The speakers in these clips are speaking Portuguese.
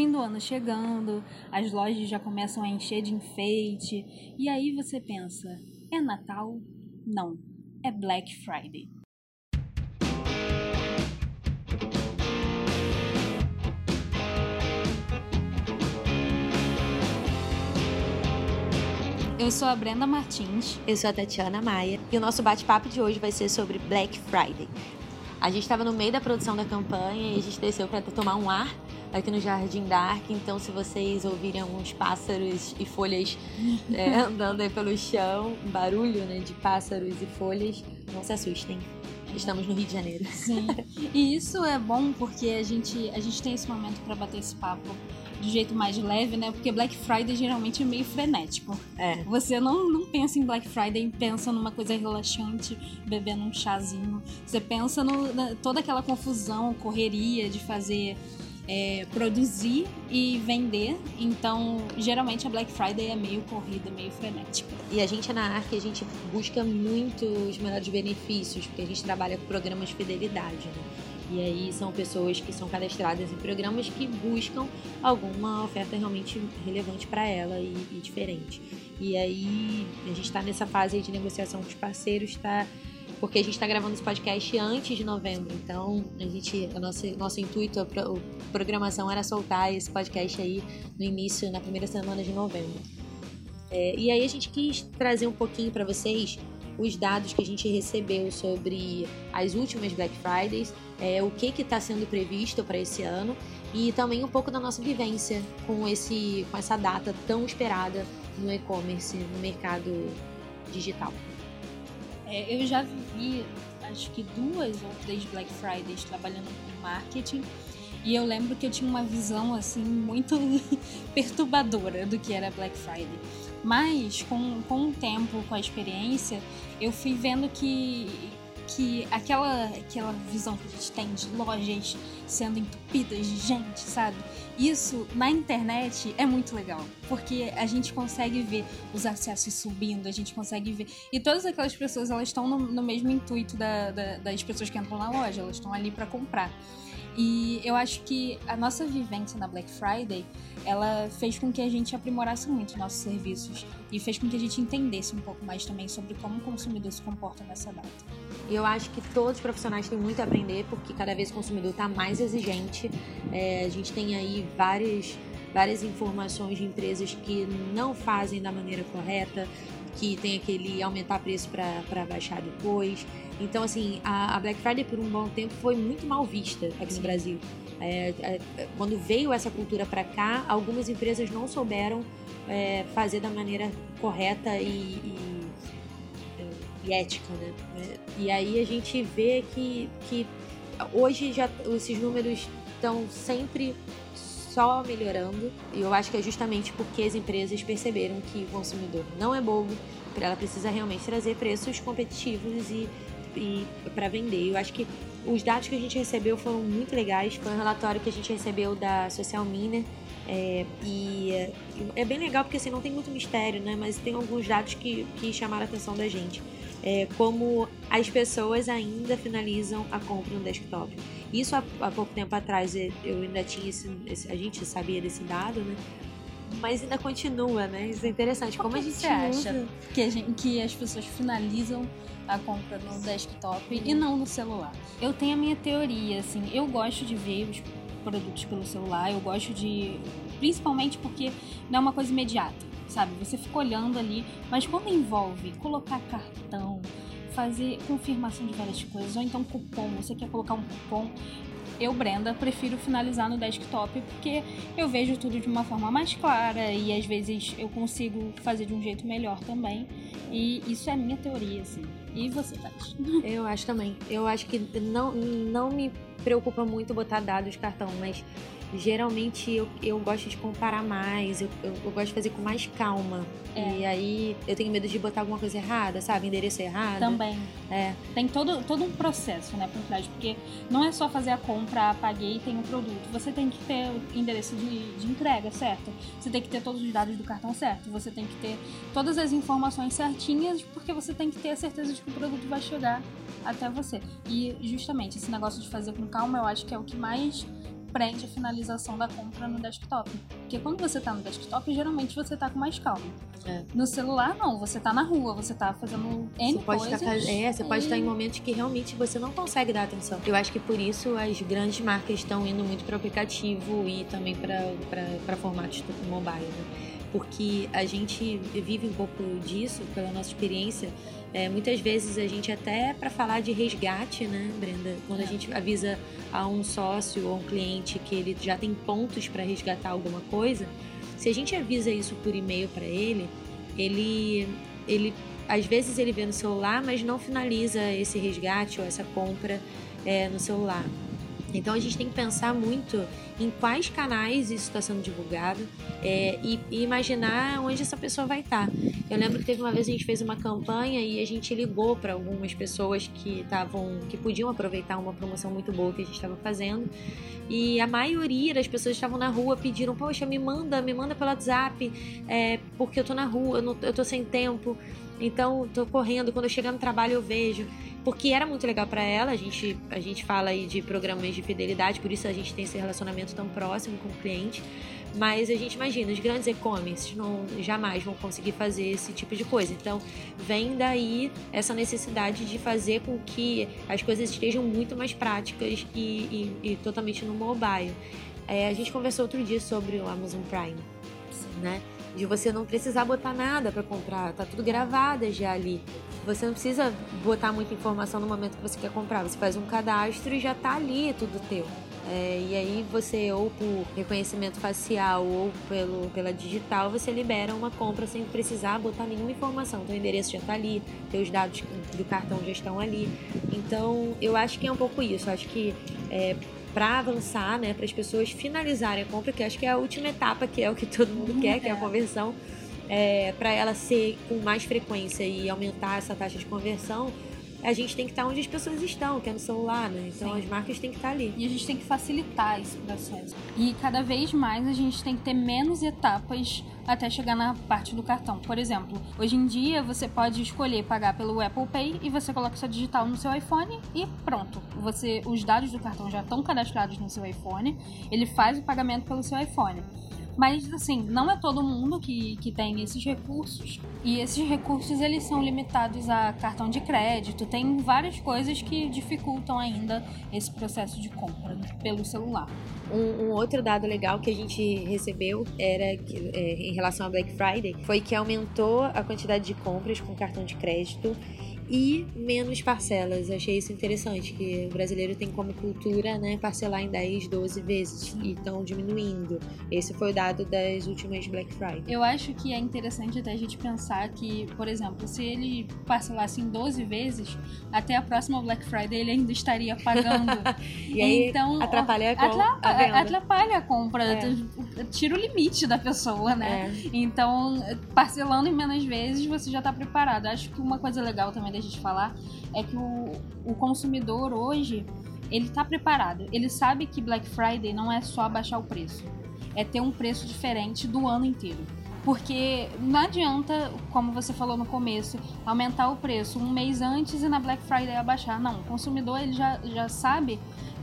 fim do ano chegando, as lojas já começam a encher de enfeite, e aí você pensa: é Natal? Não, é Black Friday. Eu sou a Brenda Martins. Eu sou a Tatiana Maia. E o nosso bate-papo de hoje vai ser sobre Black Friday. A gente estava no meio da produção da campanha e a gente desceu para tomar um ar aqui no Jardim Dark. Então, se vocês ouvirem alguns pássaros e folhas é, andando aí pelo chão, barulho né, de pássaros e folhas, não se assustem. Estamos no Rio de Janeiro. Sim. E isso é bom porque a gente, a gente tem esse momento para bater esse papo de jeito mais leve, né? Porque Black Friday geralmente é meio frenético. É. Você não, não pensa em Black Friday, pensa numa coisa relaxante, bebendo um chazinho. Você pensa no, na, toda aquela confusão, correria de fazer. É, produzir e vender. Então, geralmente a Black Friday é meio corrida, meio frenética. E a gente na Arc, a gente busca muito os melhores benefícios, porque a gente trabalha com programas de fidelidade, né? E aí são pessoas que são cadastradas em programas que buscam alguma oferta realmente relevante para ela e, e, diferente. E aí a gente está nessa fase de negociação com os parceiros, tá? Porque a gente está gravando esse podcast antes de novembro, então a gente, a nossa, nosso intuito, a, pro, a programação era soltar esse podcast aí no início, na primeira semana de novembro. É, e aí a gente quis trazer um pouquinho para vocês os dados que a gente recebeu sobre as últimas Black Fridays, é, o que está sendo previsto para esse ano e também um pouco da nossa vivência com, esse, com essa data tão esperada no e-commerce, no mercado digital. É, eu já vivi, acho que duas ou três Black Fridays trabalhando com marketing e eu lembro que eu tinha uma visão assim muito perturbadora do que era Black Friday. Mas com, com o tempo, com a experiência, eu fui vendo que, que aquela, aquela visão que a gente tem de lojas sendo entupidas de gente, sabe? Isso na internet é muito legal, porque a gente consegue ver os acessos subindo, a gente consegue ver. E todas aquelas pessoas elas estão no, no mesmo intuito da, da, das pessoas que entram na loja, elas estão ali para comprar. E eu acho que a nossa vivência na Black Friday, ela fez com que a gente aprimorasse muito nossos serviços e fez com que a gente entendesse um pouco mais também sobre como o consumidor se comporta nessa data. E eu acho que todos os profissionais têm muito a aprender, porque cada vez o consumidor está mais exigente. É, a gente tem aí várias, várias informações de empresas que não fazem da maneira correta, que tem aquele aumentar preço para baixar depois. Então, assim, a, a, Black Friday por um bom tempo foi muito mal vista aqui no Brasil. É, é, quando veio essa cultura para cá, algumas empresas não souberam é, fazer da maneira correta e, e, e ética, né? E aí a gente vê que, que hoje já esses números estão sempre só melhorando. E eu acho que é justamente porque as empresas perceberam que o consumidor não é bobo, ela precisa realmente trazer preços competitivos e, e para vender. Eu acho que os dados que a gente recebeu foram muito legais. Foi um relatório que a gente recebeu da Social Miner. É, e é bem legal porque assim, não tem muito mistério, né? Mas tem alguns dados que, que chamaram a atenção da gente. É, como as pessoas ainda finalizam a compra no desktop. Isso há, há pouco tempo atrás eu ainda tinha esse, esse, a gente sabia desse dado, né? Mas ainda continua, né? Isso é interessante. Como a gente acha que, gente, que as pessoas finalizam a compra no desktop e não no celular? Eu tenho a minha teoria, assim. Eu gosto de ver os produtos pelo celular. Eu gosto de, principalmente porque não é uma coisa imediata, sabe? Você fica olhando ali, mas quando envolve colocar cartão, fazer confirmação de várias coisas, ou então cupom, você quer colocar um cupom. Eu, Brenda, prefiro finalizar no desktop porque eu vejo tudo de uma forma mais clara e às vezes eu consigo fazer de um jeito melhor também. E isso é minha teoria, assim. E você, Tati? Eu acho também. Eu acho que não, não me preocupa muito botar dados de cartão, mas geralmente eu, eu gosto de comparar mais, eu, eu, eu gosto de fazer com mais calma. É. E aí eu tenho medo de botar alguma coisa errada, sabe? Endereço errado. Também. É. Tem todo, todo um processo, né, por trás, porque não é só fazer a compra, paguei e tem o um produto. Você tem que ter o endereço de, de entrega, certo? Você tem que ter todos os dados do cartão certo. Você tem que ter todas as informações certinhas, porque você tem que ter a certeza de que o produto vai chegar até você. E justamente esse negócio de fazer com calma, eu acho que é o que mais prende a finalização da compra no desktop. Porque quando você tá no desktop, geralmente você tá com mais calma. É. No celular, não. Você tá na rua, você tá fazendo N Você pode, coisas. estar, é, você pode e- estar em momentos que realmente você não consegue dar atenção. Eu acho que por isso as grandes marcas estão indo muito para o aplicativo e também para formatos do mobile. Né? Porque a gente vive um pouco disso pela nossa experiência. É, muitas vezes a gente até para falar de resgate, né, Brenda? Quando a É. gente avisa a um sócio ou um cliente que ele já tem pontos para resgatar alguma coisa, se a gente avisa isso por e-mail para ele, ele, ele às vezes ele vê no celular, mas não finaliza esse resgate ou essa compra é, no celular. Então a gente tem que pensar muito em quais canais isso está sendo divulgado é, e, e imaginar onde essa pessoa vai estar. Eu lembro que teve uma vez a gente fez uma campanha e a gente ligou para algumas pessoas que estavam que podiam aproveitar uma promoção muito boa que a gente estava fazendo e a maioria das pessoas estavam na rua pediram poxa me manda me manda pelo WhatsApp é, porque eu tô na rua eu, não, eu tô sem tempo então tô correndo quando eu chegar no trabalho eu vejo porque era muito legal para ela. A gente, a gente fala aí de programas de fidelidade, por isso a gente tem esse relacionamento tão próximo com o cliente. Mas a gente imagina, os grandes e-commerces não, jamais vão conseguir fazer esse tipo de coisa. Então, vem daí essa necessidade de fazer com que as coisas estejam muito mais práticas e, e, e totalmente no mobile. É, a gente conversou outro dia sobre o Amazon Prime, né? De você não precisar botar nada para comprar, tá tudo gravado já ali. Você não precisa botar muita informação no momento que você quer comprar. Você faz um cadastro e já tá ali tudo teu. É, e aí você, ou por reconhecimento facial ou pelo, pela digital, você libera uma compra sem precisar botar nenhuma informação. Teu endereço já tá ali, teus dados do cartão já estão ali. Então, eu acho que é um pouco isso. Acho que é, para avançar, né, para as pessoas finalizarem a compra, que acho que é a última etapa, que é o que todo mundo quer, que é a É. conversão, é, para ela ser com mais frequência e aumentar essa taxa de conversão, a gente tem que estar onde as pessoas estão, que é no celular, né? Então Sim. as marcas têm que estar ali. E a gente tem que facilitar esse processo. E cada vez mais a gente tem que ter menos etapas até chegar na parte do cartão. Por exemplo, hoje em dia você pode escolher pagar pelo Apple Pay e você coloca sua digital no seu iPhone e pronto. Você, os dados do cartão já estão cadastrados no seu iPhone, ele faz o pagamento pelo seu iPhone. Mas, assim, não é todo mundo que, que tem esses recursos. E esses recursos, eles são limitados a cartão de crédito. Tem várias coisas que dificultam ainda esse processo de compra pelo celular. Um, um outro dado legal que a gente recebeu era que, é, em relação a Black Friday foi que aumentou a quantidade de compras com cartão de crédito e menos parcelas. Achei isso interessante, que o brasileiro tem como cultura né, parcelar em 10, 12 vezes e estão diminuindo. Esse foi o dado das últimas Black Friday. Eu acho que é interessante até a gente pensar que, por exemplo, se ele parcelasse em 12 vezes, até a próxima Black Friday ele ainda estaria pagando. E aí então, atrapalha a, com- Atrapa- a venda. atrapalha a compra, É. tira o limite da pessoa, né? É. Então, parcelando em menos vezes, você já tá preparado. Acho que uma coisa legal também da gente falar é que o, o consumidor hoje, ele tá preparado. Ele sabe que Black Friday não é só baixar o preço. É ter um preço diferente do ano inteiro. Porque não adianta, como você falou no começo, aumentar o preço um mês antes e na Black Friday abaixar. Não, o consumidor ele já, já sabe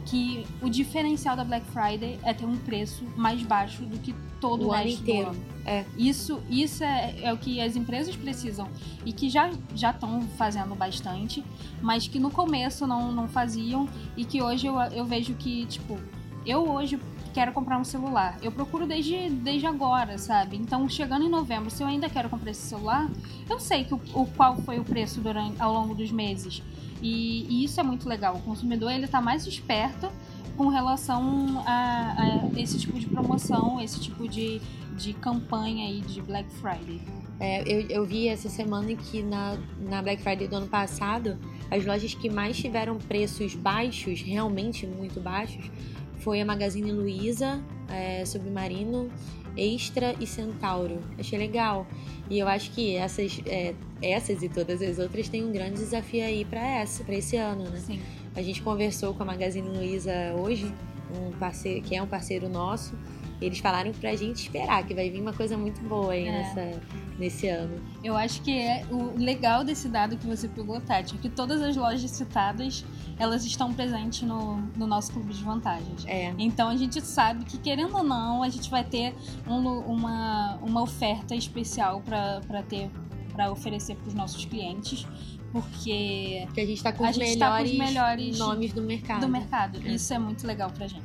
que o diferencial da Black Friday é ter um preço mais baixo do que todo o, O ano resto inteiro. do ano. É. Isso, isso é, é o que as empresas precisam e que já já estão fazendo bastante, mas que no começo não, não faziam e que hoje eu, eu vejo que, tipo, eu hoje quero comprar um celular. Eu procuro desde, desde agora, sabe? Então, chegando em novembro, se eu ainda quero comprar esse celular, eu sei que o, o qual foi o preço durante, ao longo dos meses. E, e isso é muito legal. O consumidor ele tá mais esperto com relação a, a esse tipo de promoção, esse tipo de, de campanha aí de Black Friday. É, eu, eu vi essa semana que na, na Black Friday do ano passado, as lojas que mais tiveram preços baixos, realmente muito baixos, foi a Magazine Luiza, é, Submarino, Extra e Centauro. Achei legal. E eu acho que essas, é, essas e todas as outras têm um grande desafio aí para esse ano, né? Sim. A gente conversou com a Magazine Luiza hoje, um parceiro, que é um parceiro nosso, Eles falaram pra gente esperar, que vai vir uma coisa muito boa aí É. nessa, nesse ano. Eu acho que é o legal desse dado que você pegou, Tati, é que todas as lojas citadas, elas estão presentes no, no nosso clube de vantagens. É. Então a gente sabe que, querendo ou não, a gente vai ter um uma, uma oferta especial para ter para oferecer para os nossos clientes, porque Porque a gente tá com tá com melhores, os melhores nomes do mercado. do mercado. É. Isso é muito legal pra gente.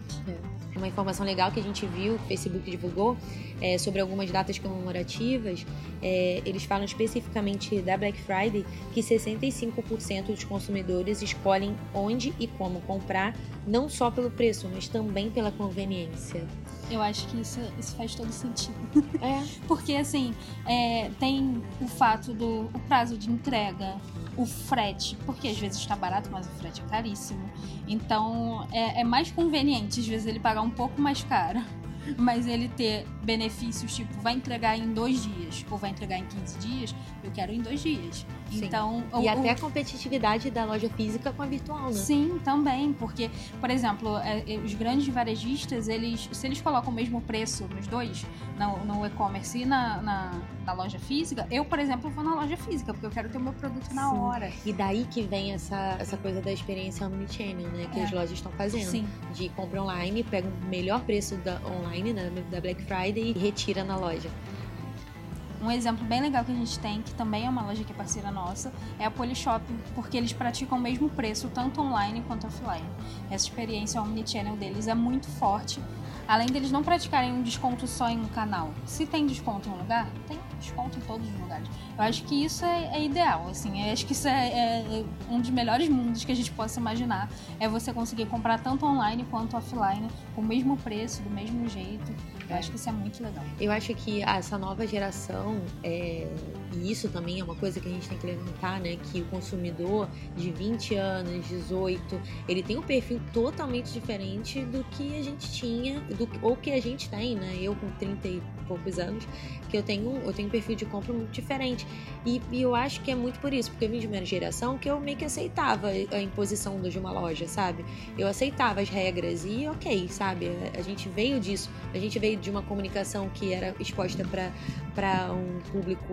Uma informação legal que a gente viu, que o Facebook divulgou, é, sobre algumas datas comemorativas, é, eles falam especificamente da Black Friday que 65% dos consumidores escolhem onde e como comprar, não só pelo preço, mas também pela conveniência. Eu acho que isso, isso faz todo sentido. É, Porque, assim, é, tem o fato do o prazo de entrega, o frete, porque às vezes está barato, mas o frete é caríssimo. Então, é, é mais conveniente, às vezes, ele pagar um pouco mais caro, mas ele ter benefícios, tipo, vai entregar em dois dias, ou vai entregar em 15 dias, eu quero em dois dias. Sim. Então, e o- até o- a competitividade da loja física com a virtual, né? Sim, também, porque, por exemplo, é, é, os grandes varejistas, eles, se eles colocam o mesmo preço nos dois, no, no e-commerce e na, na, na loja física, eu, por exemplo, vou na loja física, porque eu quero ter o meu produto na Sim. hora. E daí que vem essa, essa coisa da experiência omnichannel, né? Que É. as lojas estão fazendo. Sim, de compra online, pega o melhor preço da online, né, da Black Friday e retira na loja. Um exemplo bem legal que a gente tem, que também é uma loja que é parceira nossa, é a Polishop, porque eles praticam o mesmo preço, tanto online quanto offline. Essa experiência omnichannel deles é muito forte. Além deles não praticarem um desconto só em um canal. Se tem desconto em um lugar, tem desconto em todos os lugares. Eu acho que isso é, é ideal, assim. Eu acho que isso é, é um dos melhores mundos que a gente possa imaginar. É você conseguir comprar tanto online quanto offline, com o mesmo preço, do mesmo jeito. Eu acho que isso é muito legal. Eu acho que ah, essa nova geração, é, e isso também é uma coisa que a gente tem que levantar, né? Que o consumidor de 20 anos, 18, ele tem um perfil totalmente diferente do que a gente tinha, do, ou que a gente tem, né? Eu com 30 e poucos anos, que eu tenho, eu tenho um perfil de compra muito diferente. E, e eu acho que é muito por isso, porque eu vim de uma geração que eu meio que aceitava a imposição de uma loja, sabe? Eu aceitava as regras e ok, sabe? A gente veio disso, a gente veio de uma comunicação que era exposta para um público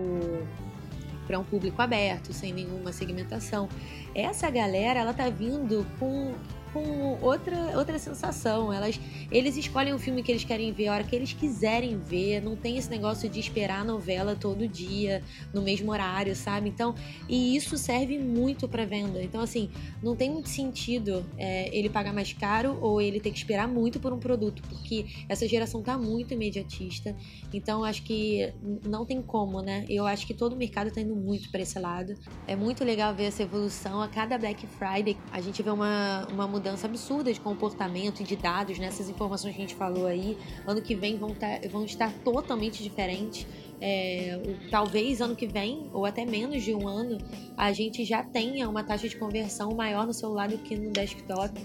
para um público aberto, sem nenhuma segmentação. Essa galera, ela tá vindo com com outra, outra sensação. Elas, eles escolhem o filme que eles querem ver a hora que eles quiserem ver. Não tem esse negócio de esperar a novela todo dia, no mesmo horário, sabe? Então, e isso serve muito para venda. Então, assim, não tem muito sentido é, ele pagar mais caro ou ele ter que esperar muito por um produto, porque essa geração tá muito imediatista. Então, acho que não tem como, né? Eu acho que todo o mercado tá indo muito para esse lado. É muito legal ver essa evolução. A cada Black Friday, a gente vê uma, uma mudança absurda de comportamento e de dados nessas informações que a gente falou aí. Ano que vem vão, tá, vão estar totalmente diferentes. É, talvez ano que vem, ou até menos de um ano, a gente já tenha uma taxa de conversão maior no celular do que no desktop.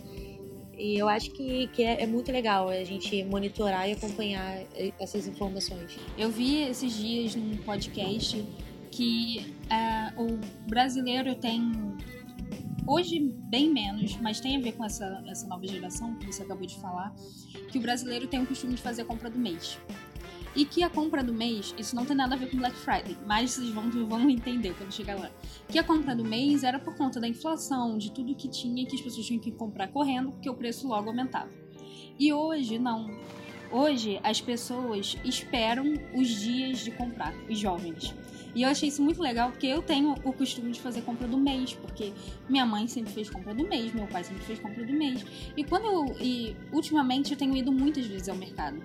E eu acho que, que é, é muito legal a gente monitorar e acompanhar eh, essas informações. Eu vi esses dias num podcast que ah, o brasileiro tem hoje bem menos, mas tem a ver com essa, essa nova geração que você acabou de falar, que o brasileiro tem o costume de fazer a compra do mês. E que a compra do mês, isso não tem nada a ver com Black Friday, mas vocês vão, vão entender quando chegar lá. Que a compra do mês era por conta da inflação, de tudo que tinha, que as pessoas tinham que comprar correndo, porque o preço logo aumentava. E hoje, não. Hoje, as pessoas esperam os dias de comprar, os jovens. E eu achei isso muito legal, porque eu tenho o costume de fazer compra do mês, porque minha mãe sempre fez compra do mês, meu pai sempre fez compra do mês. E quando eu. E ultimamente eu tenho ido muitas vezes ao mercado.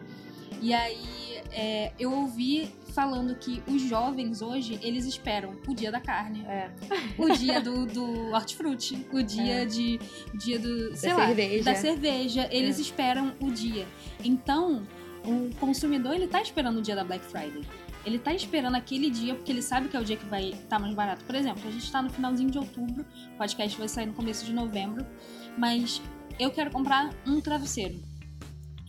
E aí é, eu ouvi falando que os jovens hoje, eles esperam o dia da carne, É. o dia do, do hortifruti, o dia É. de. Dia do. Sei Da lá, cerveja. da cerveja. Eles É. esperam o dia. Então, o consumidor, ele tá esperando o dia da Black Friday. Ele tá esperando aquele dia porque ele sabe que é o dia que vai estar mais barato. Por exemplo, a gente tá no finalzinho de outubro, o podcast vai sair no começo de novembro, mas eu quero comprar um travesseiro.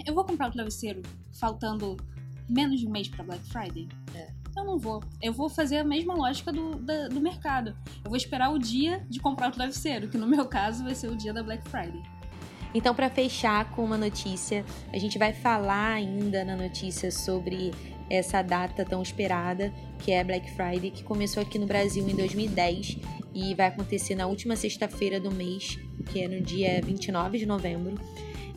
Eu vou comprar o travesseiro faltando menos de um mês pra Black Friday? É. Eu não vou. Eu vou fazer a mesma lógica do, da- do mercado. Eu vou esperar o dia de comprar o travesseiro, que no meu caso vai ser o dia da Black Friday. Então, para fechar com uma notícia, a gente vai falar ainda na notícia sobre essa data tão esperada, que é Black Friday, que começou aqui no Brasil em 2010 e vai acontecer na última sexta-feira do mês, que é no dia 29 de novembro.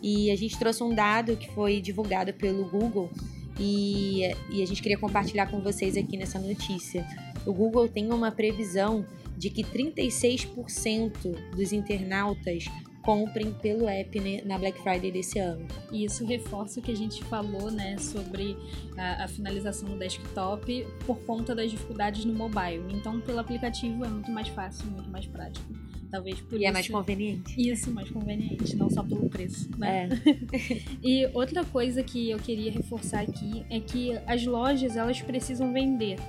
E a gente trouxe um dado que foi divulgado pelo Google e, e a gente queria compartilhar com vocês aqui nessa notícia. O Google tem uma previsão de que 36% dos internautas comprem pelo app né, na Black Friday desse ano. E isso reforça o que a gente falou, né, sobre a, a, finalização do desktop por conta das dificuldades no mobile. Então, pelo aplicativo é muito mais fácil, muito mais prático. Talvez por e isso. é mais conveniente. Isso, mais conveniente, não só pelo preço, né? É. e outra coisa que eu queria reforçar aqui é que as lojas, elas precisam vender.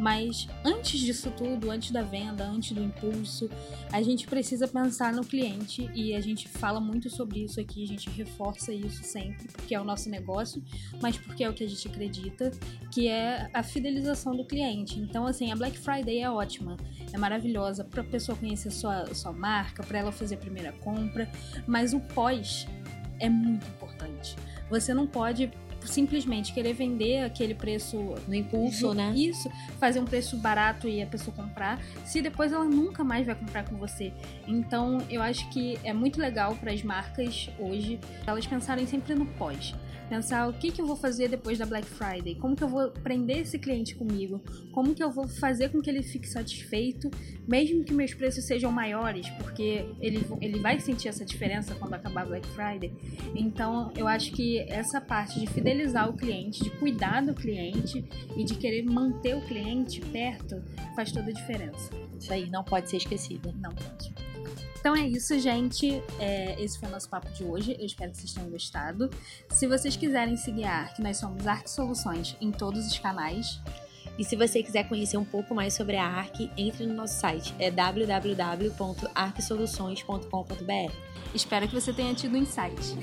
Mas antes disso tudo, antes da venda, antes do impulso, a gente precisa pensar no cliente e a gente fala muito sobre isso aqui, a gente reforça isso sempre, porque é o nosso negócio, mas porque é o que a gente acredita, que é a fidelização do cliente. Então, assim, a Black Friday é ótima, é maravilhosa para a pessoa conhecer sua, sua marca, para ela fazer a primeira compra, mas o pós é muito importante. Você não pode simplesmente querer vender aquele preço no impulso, né? Isso, fazer um preço barato e a pessoa comprar, se depois ela nunca mais vai comprar com você. Então, eu acho que é muito legal para as marcas hoje elas pensarem sempre no pós pensar o que, que eu vou fazer depois da Black Friday, como que eu vou prender esse cliente comigo, como que eu vou fazer com que ele fique satisfeito, mesmo que meus preços sejam maiores, porque ele, ele vai sentir essa diferença quando acabar a Black Friday. Então, eu acho que essa parte de fidelizar o cliente, de cuidar do cliente e de querer manter o cliente perto faz toda a diferença. Isso aí não pode ser esquecido. Não pode. Então é isso, gente. É, esse foi o nosso papo de hoje. Eu espero que vocês tenham gostado. Se vocês quiserem seguir a ARC, nós somos ARC Soluções em todos os canais. E se você quiser conhecer um pouco mais sobre a ARC, entre no nosso site, é www.arcsoluções.com.br. Espero que você tenha tido insight.